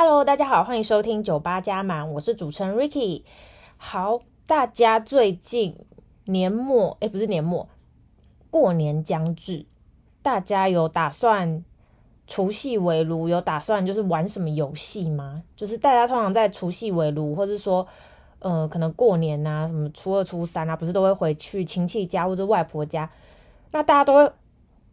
Hello，大家好，欢迎收听酒吧加满，我是主持人 Ricky。好，大家最近年末，诶，不是年末，过年将至，大家有打算除夕围炉？有打算就是玩什么游戏吗？就是大家通常在除夕围炉，或者说，呃，可能过年啊，什么初二、初三啊，不是都会回去亲戚家或者外婆家，那大家都会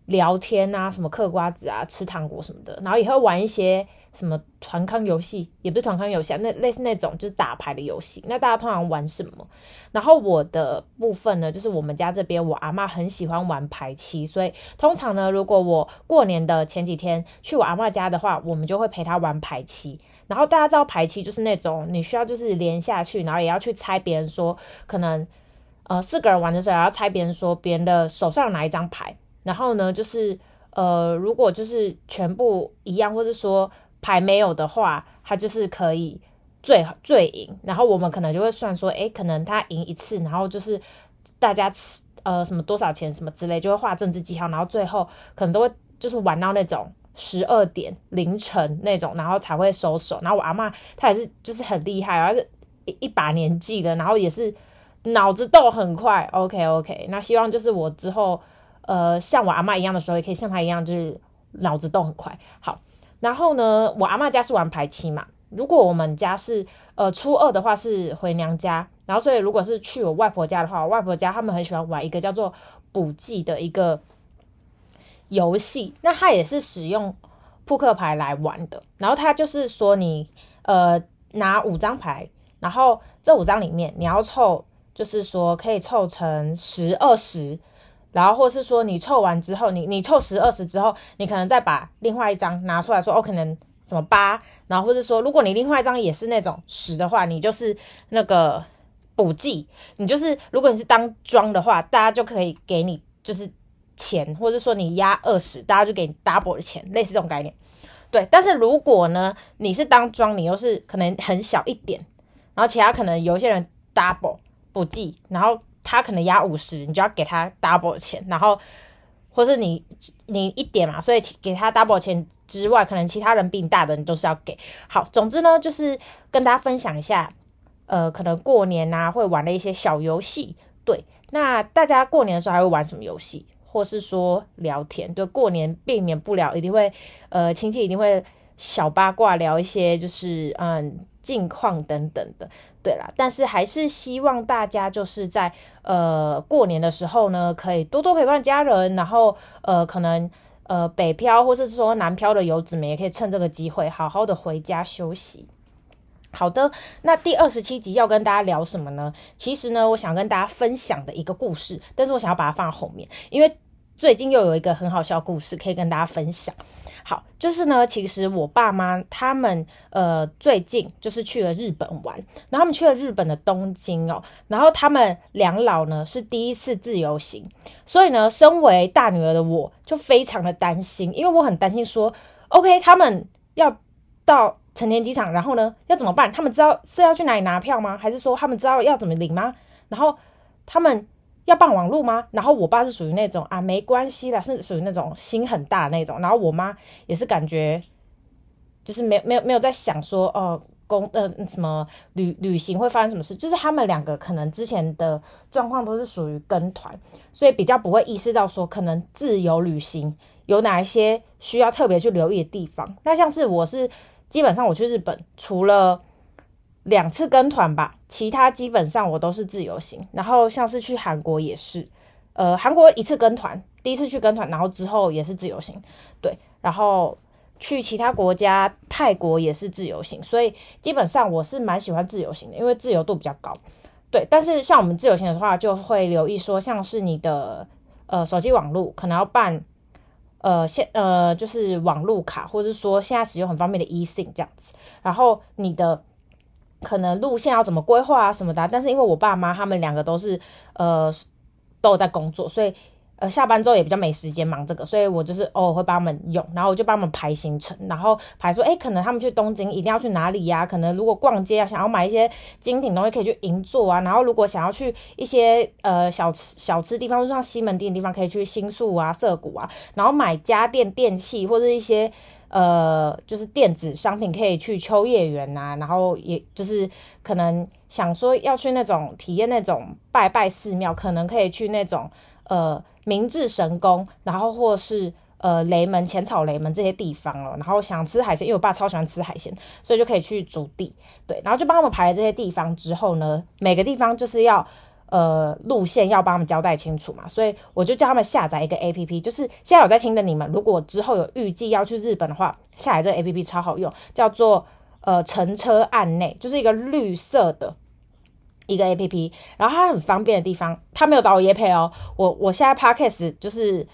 聊天啊，什么嗑瓜子啊，吃糖果什么的，然后也会玩一些。什么团康游戏，也不是团康游戏啊，那类似那种就是打牌的游戏。那大家通常玩什么？然后我的部分呢，就是我们家这边我阿嬷很喜欢玩牌七，所以通常呢，如果我过年的前几天去我阿嬷家的话，我们就会陪她玩牌七。然后大家知道牌七就是那种你需要就是连下去，然后也要去猜别人说可能呃四个人玩的时候要猜别人说别人的手上有哪一张牌，然后呢就是呃如果就是全部一样，或者说。牌没有的话，他就是可以最最赢。然后我们可能就会算说，诶，可能他赢一次，然后就是大家吃呃什么多少钱什么之类，就会画政治记号。然后最后可能都会就是玩到那种十二点凌晨那种，然后才会收手。然后我阿妈她也是就是很厉害，而且一一把年纪的，然后也是脑子动很快。OK OK，那希望就是我之后呃像我阿嬷一样的时候，也可以像她一样，就是脑子动很快。好。然后呢，我阿嬷家是玩牌七嘛。如果我们家是呃初二的话是回娘家，然后所以如果是去我外婆家的话，我外婆家他们很喜欢玩一个叫做补记的一个游戏。那它也是使用扑克牌来玩的。然后它就是说你呃拿五张牌，然后这五张里面你要凑，就是说可以凑成十二十。然后，或是说你凑完之后，你你凑十二十之后，你可能再把另外一张拿出来说，哦，可能什么八，然后或者说，如果你另外一张也是那种十的话，你就是那个补记，你就是如果你是当庄的话，大家就可以给你就是钱，或者说你压二十，大家就给你 double 的钱，类似这种概念。对，但是如果呢，你是当庄，你又是可能很小一点，然后其他可能有一些人 double 补记，然后。他可能压五十，你就要给他 double 钱，然后或是你你一点嘛，所以给他 double 钱之外，可能其他人比你大的你都是要给。好，总之呢，就是跟大家分享一下，呃，可能过年啊会玩的一些小游戏。对，那大家过年的时候还会玩什么游戏，或是说聊天？对，过年避免不了，一定会呃亲戚一定会小八卦聊一些，就是嗯。近况等等的，对啦，但是还是希望大家就是在呃过年的时候呢，可以多多陪伴家人，然后呃可能呃北漂或是说南漂的游子们也可以趁这个机会好好的回家休息。好的，那第二十七集要跟大家聊什么呢？其实呢，我想跟大家分享的一个故事，但是我想要把它放在后面，因为最近又有一个很好笑的故事可以跟大家分享。好，就是呢，其实我爸妈他们呃最近就是去了日本玩，然后他们去了日本的东京哦，然后他们两老呢是第一次自由行，所以呢，身为大女儿的我就非常的担心，因为我很担心说，OK，他们要到成田机场，然后呢要怎么办？他们知道是要去哪里拿票吗？还是说他们知道要怎么领吗？然后他们。要办网路吗？然后我爸是属于那种啊，没关系啦，是属于那种心很大那种。然后我妈也是感觉，就是没没有没有在想说哦，公呃什么旅旅行会发生什么事。就是他们两个可能之前的状况都是属于跟团，所以比较不会意识到说可能自由旅行有哪一些需要特别去留意的地方。那像是我是基本上我去日本，除了两次跟团吧，其他基本上我都是自由行。然后像是去韩国也是，呃，韩国一次跟团，第一次去跟团，然后之后也是自由行，对。然后去其他国家，泰国也是自由行，所以基本上我是蛮喜欢自由行的，因为自由度比较高，对。但是像我们自由行的话，就会留意说，像是你的呃手机网络可能要办呃现呃就是网络卡，或者是说现在使用很方便的 eSIM 这样子，然后你的。可能路线要怎么规划啊什么的，但是因为我爸妈他们两个都是呃都有在工作，所以呃下班之后也比较没时间忙这个，所以我就是偶尔会帮他们用，然后我就帮他们排行程，然后排说，诶，可能他们去东京一定要去哪里呀？可能如果逛街啊，想要买一些精品东西可以去银座啊，然后如果想要去一些呃小吃小吃地方，就像西门町的地方，可以去新宿啊、涩谷啊，然后买家电电器或者一些。呃，就是电子商品可以去秋叶原呐、啊，然后也就是可能想说要去那种体验那种拜拜寺庙，可能可以去那种呃明治神宫，然后或是呃雷门浅草雷门这些地方哦。然后想吃海鲜，因为我爸超喜欢吃海鲜，所以就可以去筑地。对，然后就帮他们排了这些地方之后呢，每个地方就是要。呃，路线要帮他们交代清楚嘛，所以我就叫他们下载一个 APP，就是现在有在听的你们，如果之后有预计要去日本的话，下载这个 APP 超好用，叫做呃乘车案内，就是一个绿色的一个 APP，然后它很方便的地方，他没有找我耶配哦，我我现在 Podcast 就是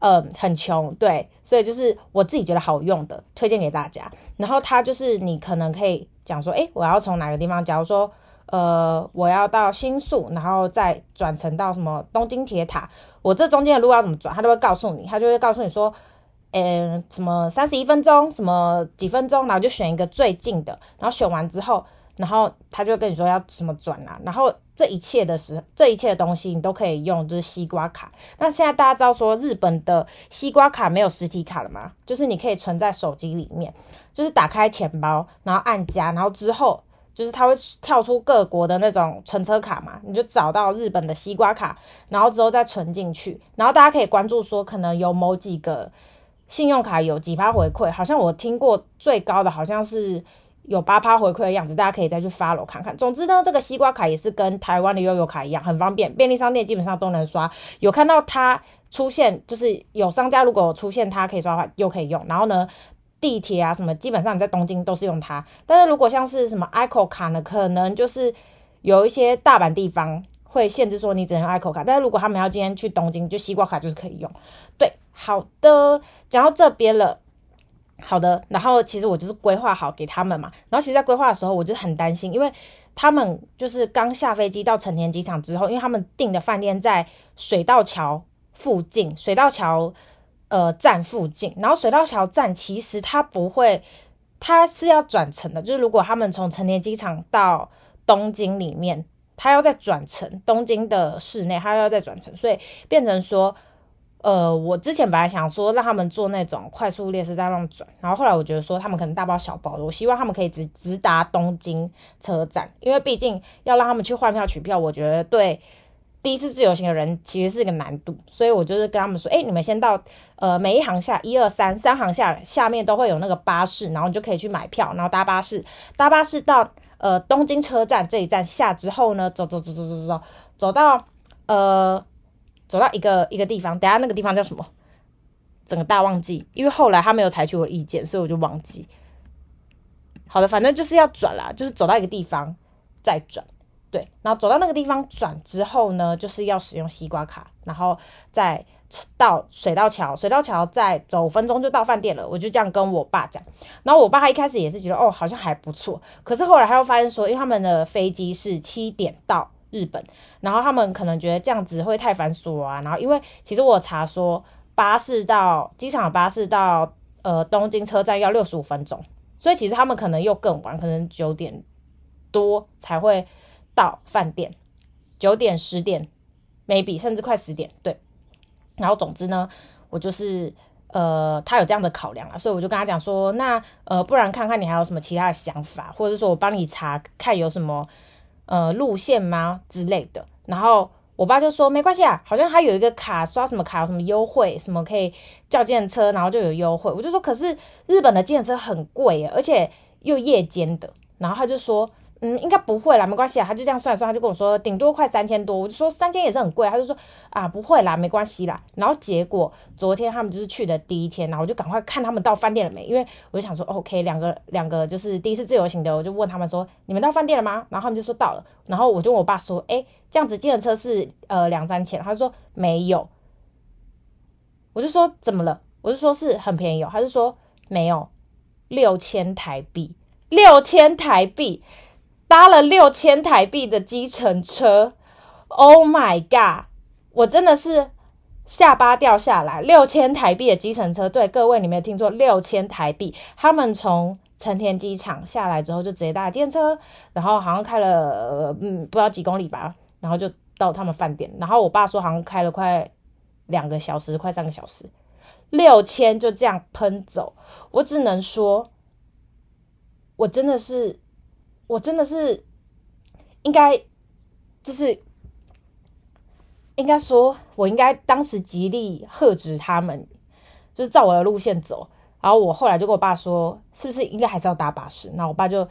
嗯、很穷，对，所以就是我自己觉得好用的，推荐给大家。然后它就是你可能可以讲说，诶，我要从哪个地方，假如说。呃，我要到新宿，然后再转乘到什么东京铁塔。我这中间的路要怎么转，他都会告诉你，他就会告诉你说，嗯，什么三十一分钟，什么几分钟，然后就选一个最近的，然后选完之后，然后他就跟你说要怎么转啊。然后这一切的时，这一切的东西你都可以用，就是西瓜卡。那现在大家知道说日本的西瓜卡没有实体卡了吗？就是你可以存在手机里面，就是打开钱包，然后按加，然后之后。就是它会跳出各国的那种乘车卡嘛，你就找到日本的西瓜卡，然后之后再存进去。然后大家可以关注说，可能有某几个信用卡有几趴回馈，好像我听过最高的好像是有八趴回馈的样子，大家可以再去 follow 看看。总之呢，这个西瓜卡也是跟台湾的悠游卡一样，很方便，便利商店基本上都能刷。有看到它出现，就是有商家如果出现它可以刷的话，又可以用。然后呢，地铁啊，什么基本上你在东京都是用它，但是如果像是什么 ICO 卡呢，可能就是有一些大阪地方会限制说你只能 ICO 卡，但是如果他们要今天去东京，就西瓜卡就是可以用。对，好的，讲到这边了，好的，然后其实我就是规划好给他们嘛，然后其实在规划的时候我就很担心，因为他们就是刚下飞机到成田机场之后，因为他们订的饭店在水道桥附近，水道桥。呃，站附近，然后水道桥站其实它不会，它是要转乘的。就是如果他们从成田机场到东京里面，他要再转乘东京的市内，他要再转乘，所以变成说，呃，我之前本来想说让他们坐那种快速列车再让转，然后后来我觉得说他们可能大包小包的，我希望他们可以直直达东京车站，因为毕竟要让他们去换票取票，我觉得对。第一次自由行的人其实是个难度，所以我就是跟他们说，哎、你们先到呃每一行下一二三三行下下面都会有那个巴士，然后你就可以去买票，然后搭巴士，搭巴士到呃东京车站这一站下之后呢，走走走走走走走到呃走到一个一个地方，等下那个地方叫什么？整个大忘记，因为后来他没有采取我意见，所以我就忘记。好的，反正就是要转啦，就是走到一个地方再转。对，然后走到那个地方转之后呢，就是要使用西瓜卡，然后再到水道桥，水道桥再走五分钟就到饭店了。我就这样跟我爸讲，然后我爸他一开始也是觉得哦，好像还不错，可是后来他又发现说，因为他们的飞机是七点到日本，然后他们可能觉得这样子会太繁琐啊。然后因为其实我查说，巴士到机场巴士到呃东京车站要六十五分钟，所以其实他们可能又更晚，可能九点多才会。到饭店九点十点，maybe 甚至快十点，对。然后总之呢，我就是呃，他有这样的考量啊，所以我就跟他讲说，那呃，不然看看你还有什么其他的想法，或者说我帮你查看有什么呃路线吗之类的。然后我爸就说没关系啊，好像他有一个卡，刷什么卡有什么优惠，什么可以叫电车，然后就有优惠。我就说可是日本的电车很贵，而且又夜间的。然后他就说。嗯，应该不会啦，没关系啊。他就这样算算，他就跟我说顶多快三千多。我就说三千也是很贵，他就说啊不会啦，没关系啦。然后结果昨天他们就是去的第一天，然后我就赶快看他们到饭店了没，因为我就想说 OK，两个两个就是第一次自由行的，我就问他们说你们到饭店了吗？然后他们就说到了。然后我就问我爸说，哎，这样子计程车是呃两三千，他就说没有。我就说怎么了？我就说是很便宜哦，他就说没有，六千台币，六千台币。搭了六千台币的计程车，Oh my god！我真的是下巴掉下来。六千台币的计程车，对各位，你没有听错，六千台币。他们从成田机场下来之后，就直接搭计程车，然后好像开了嗯不知道几公里吧，然后就到他们饭店。然后我爸说好像开了快两个小时，快三个小时。六千就这样喷走，我只能说，我真的是，我真的是应该，就是应该说，我应该当时极力喝止他们，就是照我的路线走。然后我后来就跟我爸说，是不是应该还是要搭巴士？那我爸就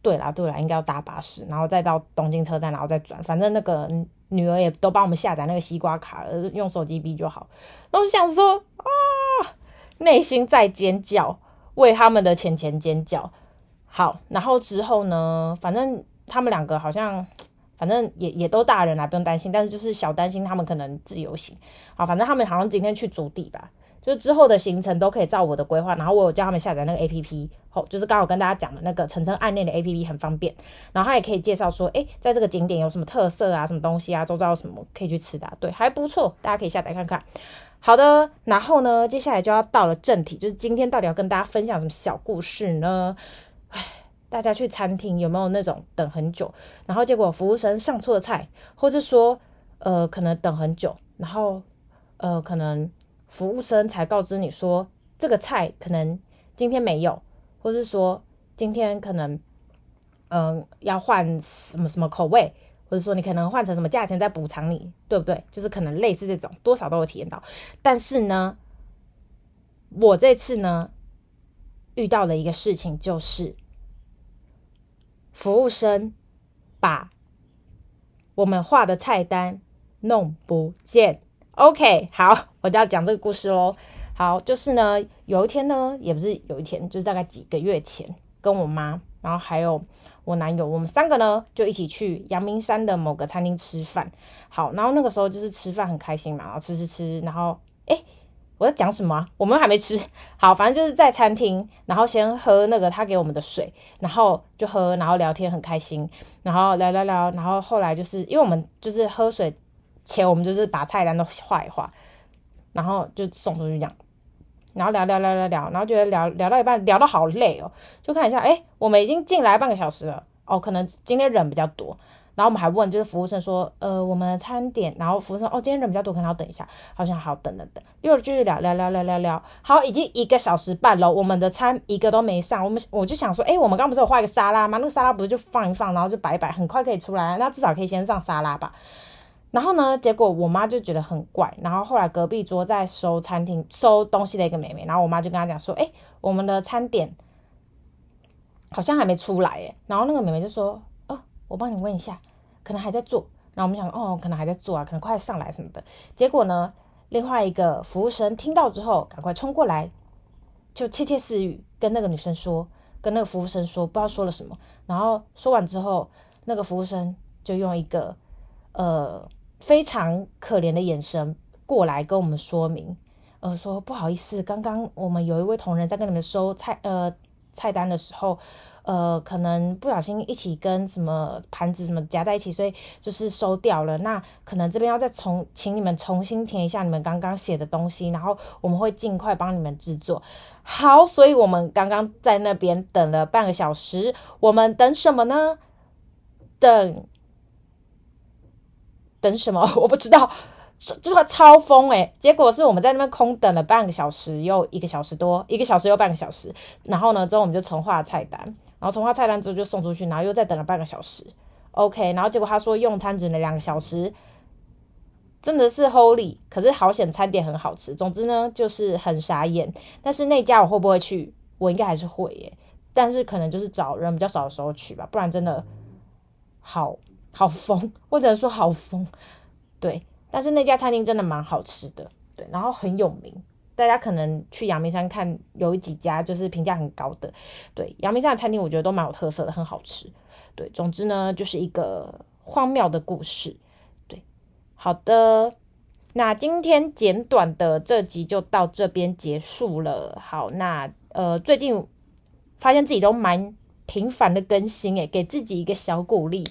对啦，对啦，应该要搭巴士，然后再到东京车站，然后再转。反正那个女儿也都帮我们下载那个西瓜卡了，用手机 B 就好。然后我想说啊，内心在尖叫，为他们的钱钱尖叫。好，然后之后呢，反正他们两个好像，反正也也都大人啦，不用担心。但是就是小担心他们可能自由行。好，反正他们好像今天去足地吧。就是之后的行程都可以照我的规划，然后我有叫他们下载那个 A P P，好，就是刚好跟大家讲的那个晨晨暗恋的 A P P 很方便，然后他也可以介绍说，诶，在这个景点有什么特色啊，什么东西啊，周遭有什么可以去吃的啊，对，还不错，大家可以下载看看。好的，然后呢，接下来就要到了正题，就是今天到底要跟大家分享什么小故事呢？唉，大家去餐厅有没有那种等很久，然后结果服务生上错菜，或者说，呃，可能等很久，然后，呃，可能。服务生才告知你说这个菜可能今天没有，或是说今天可能嗯要换什么什么口味，或者说你可能换成什么价钱再补偿你，对不对？就是可能类似这种，多少都有体验到。但是呢，我这次呢遇到的一个事情就是服务生把我们画的菜单弄不见。OK，好，我就要讲这个故事喽。好，就是呢，有一天呢，也不是有一天，就是大概几个月前，跟我妈，然后还有我男友，我们三个呢就一起去阳明山的某个餐厅吃饭。好，然后那个时候就是吃饭很开心嘛，然后吃吃吃，然后诶，我在讲什么啊？我们还没吃。好，反正就是在餐厅，然后先喝那个他给我们的水，然后就喝，然后聊天很开心，然后聊聊聊，然后后来就是因为我们就是喝水。前我们就是把菜单都画一画，然后就送出去这样，然后聊聊聊聊聊，然后觉得聊聊到一半聊到好累哦，就看一下，哎，我们已经进来半个小时了哦，可能今天人比较多，然后我们还问就是服务生说，呃，我们的餐点，然后服务生哦，今天人比较多，可能要等一下，好像好等等等，又继续聊聊聊聊聊聊，好，已经一个小时半了，我们的餐一个都没上，我们我就想说，哎，我们刚不是有画一个沙拉吗？那个沙拉不是就放一放，然后就摆一摆，很快可以出来，那至少可以先上沙拉吧。然后呢，结果我妈就觉得很怪。然后后来隔壁桌在收餐厅收东西的一个妹妹，然后我妈就跟她讲说：“哎，我们的餐点好像还没出来耶。”然后那个妹妹就说：“，我帮你问一下，可能还在做。”然后我们想：“哦，可能还在做啊，可能快上来什么的。”结果呢，另外一个服务生听到之后，赶快冲过来，就窃窃私语跟那个女生说，跟那个服务生说，不知道说了什么。然后说完之后，那个服务生就用一个呃。非常可怜的眼神过来跟我们说明，呃，说不好意思，刚刚我们有一位同仁在跟你们收菜，呃，菜单的时候，呃，可能不小心一起跟什么盘子什么夹在一起，所以就是收掉了。那可能这边要再重，请你们重新填一下你们刚刚写的东西，然后我们会尽快帮你们制作。好，所以我们刚刚在那边等了半个小时，我们等什么呢？等。等什么？我不知道，就说超疯诶、结果是我们在那边空等了半个小时，又一个小时多，一个小时又半个小时。然后呢，之后我们就重画菜单，然后从他菜单之后就送出去，然后又再等了半个小时。OK，然后结果他说用餐只能两个小时，真的是 Holy。可是好险餐点很好吃。总之呢，就是很傻眼。但是那家我会不会去？我应该还是会耶，但是可能就是找人比较少的时候去吧，不然真的好。好疯，我只能说好疯，对。但是那家餐厅真的蛮好吃的，对。然后很有名，大家可能去阳明山看，有几家就是评价很高的，对。阳明山的餐厅我觉得都蛮有特色的，很好吃，对。总之呢，就是一个荒谬的故事，对。好的，那今天简短的这集就到这边结束了。好，那呃，最近发现自己都蛮频繁的更新，诶，给自己一个小鼓励。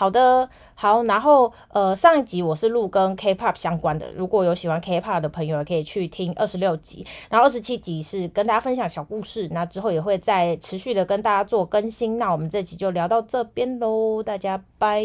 好的，好，然后呃，上一集我是录跟 K-pop 相关的，如果有喜欢 K-pop 的朋友，可以去听二十六集，然后二十七集是跟大家分享小故事，那之后也会再持续的跟大家做更新，那我们这集就聊到这边喽，大家拜。